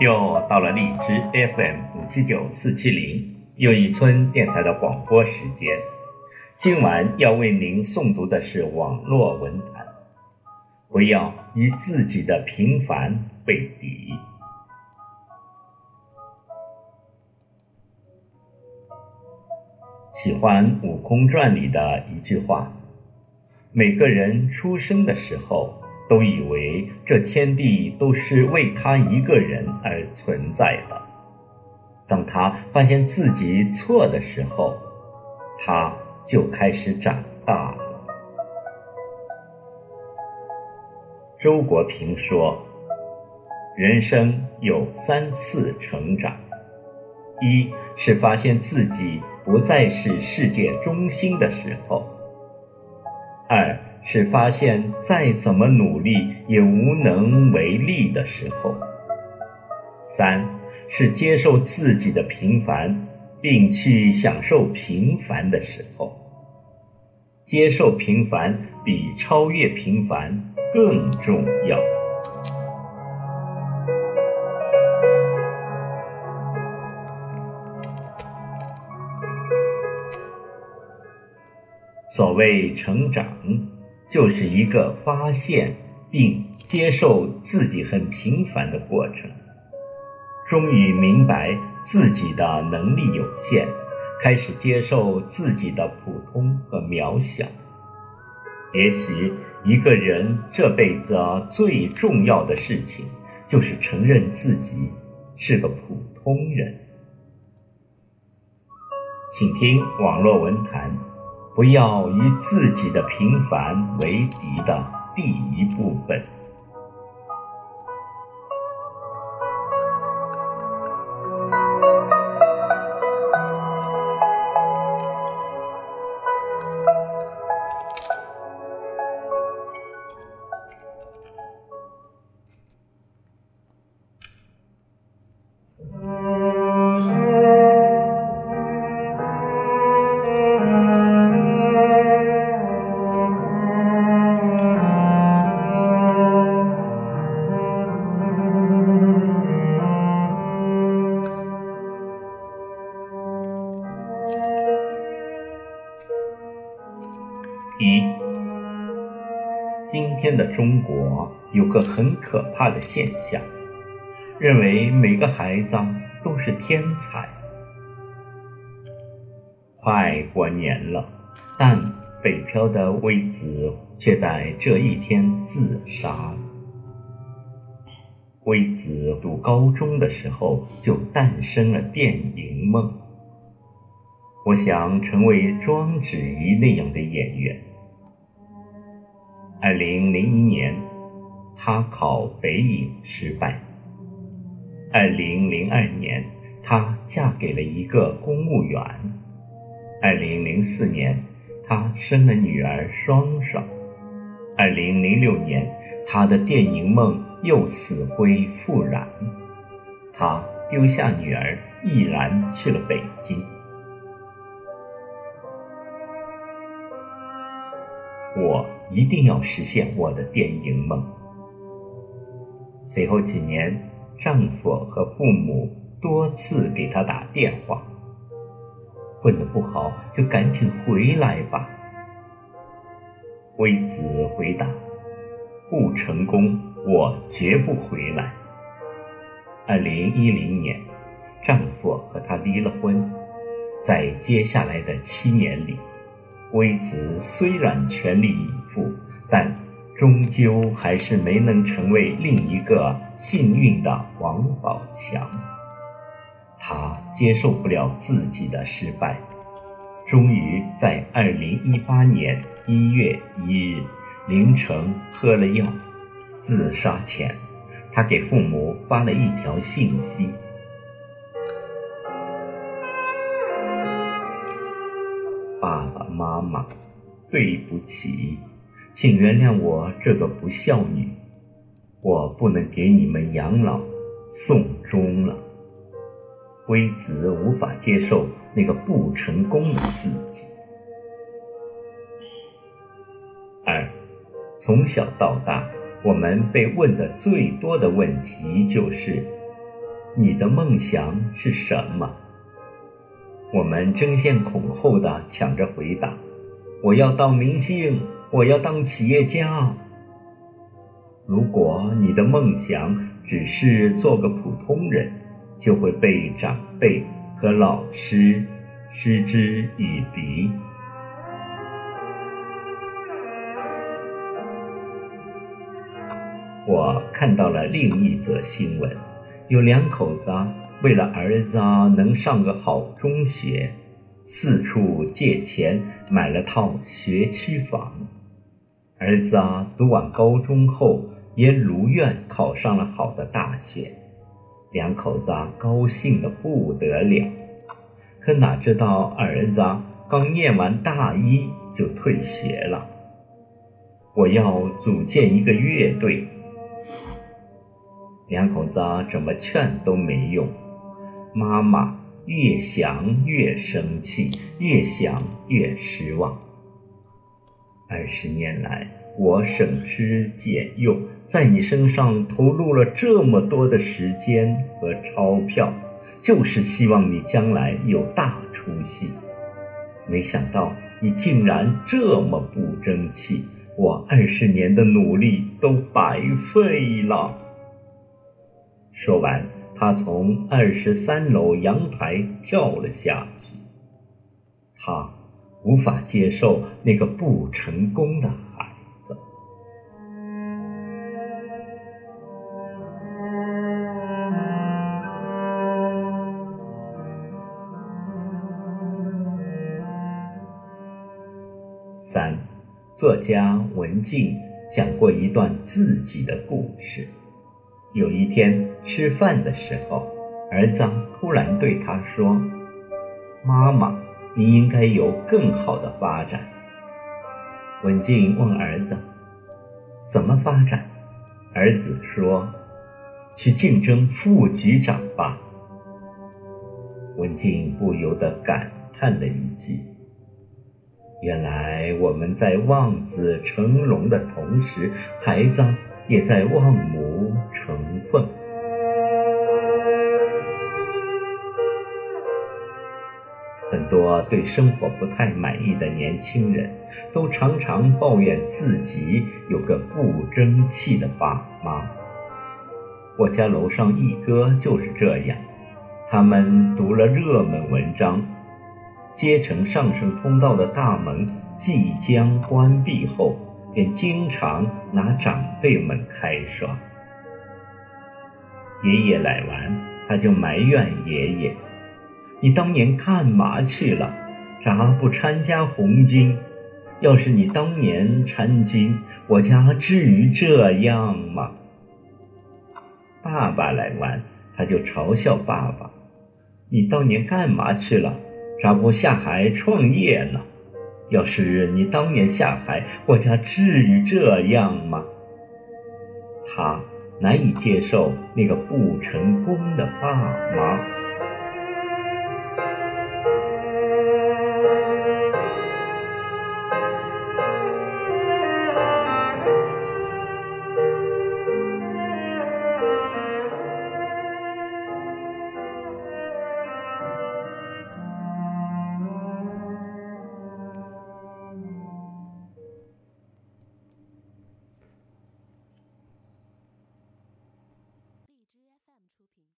又到了荔枝 FM 五七九四七零又一村电台的广播时间。今晚要为您诵读的是网络文坛。不要以自己的平凡为敌。喜欢《悟空传》里的一句话：每个人出生的时候。都以为这天地都是为他一个人而存在的。当他发现自己错的时候，他就开始长大了。周国平说：“人生有三次成长，一是发现自己不再是世界中心的时候；二。”是发现再怎么努力也无能为力的时候；三是接受自己的平凡，并去享受平凡的时候。接受平凡比超越平凡更重要。所谓成长。就是一个发现并接受自己很平凡的过程，终于明白自己的能力有限，开始接受自己的普通和渺小。也许一个人这辈子最重要的事情，就是承认自己是个普通人。请听网络文坛。不要以自己的平凡为敌的第一部分。很可怕的现象，认为每个孩子都是天才。快过年了，但北漂的微子却在这一天自杀了。微子读高中的时候就诞生了电影梦，我想成为庄子怡那样的演员。二零零一年，他考北影失败。二零零二年，她嫁给了一个公务员。二零零四年，她生了女儿双双。二零零六年，她的电影梦又死灰复燃，她丢下女儿，毅然去了北京。我一定要实现我的电影梦。随后几年，丈夫和父母多次给她打电话，混得不好就赶紧回来吧。微子回答：“不成功，我绝不回来。”二零一零年，丈夫和她离了婚，在接下来的七年里。微子虽然全力以赴，但终究还是没能成为另一个幸运的王宝强。他接受不了自己的失败，终于在二零一八年一月一日凌晨喝了药。自杀前，他给父母发了一条信息。爸爸妈妈，对不起，请原谅我这个不孝女，我不能给你们养老送终了。微子无法接受那个不成功的自己。二，从小到大，我们被问的最多的问题就是：“你的梦想是什么？”我们争先恐后的抢着回答：“我要当明星，我要当企业家。”如果你的梦想只是做个普通人，就会被长辈和老师嗤之以鼻。我看到了另一则新闻，有两口子为了儿子能上个好中学，四处借钱买了套学区房。儿子啊读完高中后，也如愿考上了好的大学，两口子高兴的不得了。可哪知道儿子刚念完大一就退学了。我要组建一个乐队。两口子怎么劝都没用，妈妈越想越生气，越想越失望。二十年来，我省吃俭用，在你身上投入了这么多的时间和钞票，就是希望你将来有大出息。没想到你竟然这么不争气，我二十年的努力都白费了。说完，他从二十三楼阳台跳了下去。他无法接受那个不成功的孩子。三，作家文静讲过一段自己的故事。有一天吃饭的时候，儿子突然对他说：“妈妈，你应该有更好的发展。”文静问儿子：“怎么发展？”儿子说：“去竞争副局长吧。”文静不由得感叹了一句：“原来我们在望子成龙的同时，孩子……”也在望母成凤。多对生活不太满意的年轻人，都常常抱怨自己有个不争气的爸妈。我家楼上一哥就是这样。他们读了热门文章，阶层上升通道的大门即将关闭后。便经常拿长辈们开涮。爷爷来完，他就埋怨爷爷：“你当年干嘛去了？咋不参加红军？要是你当年参军，我家至于这样吗？”爸爸来玩，他就嘲笑爸爸：“你当年干嘛去了？咋不下海创业呢？”要是你当年下海，我家至于这样吗？他难以接受那个不成功的爸妈。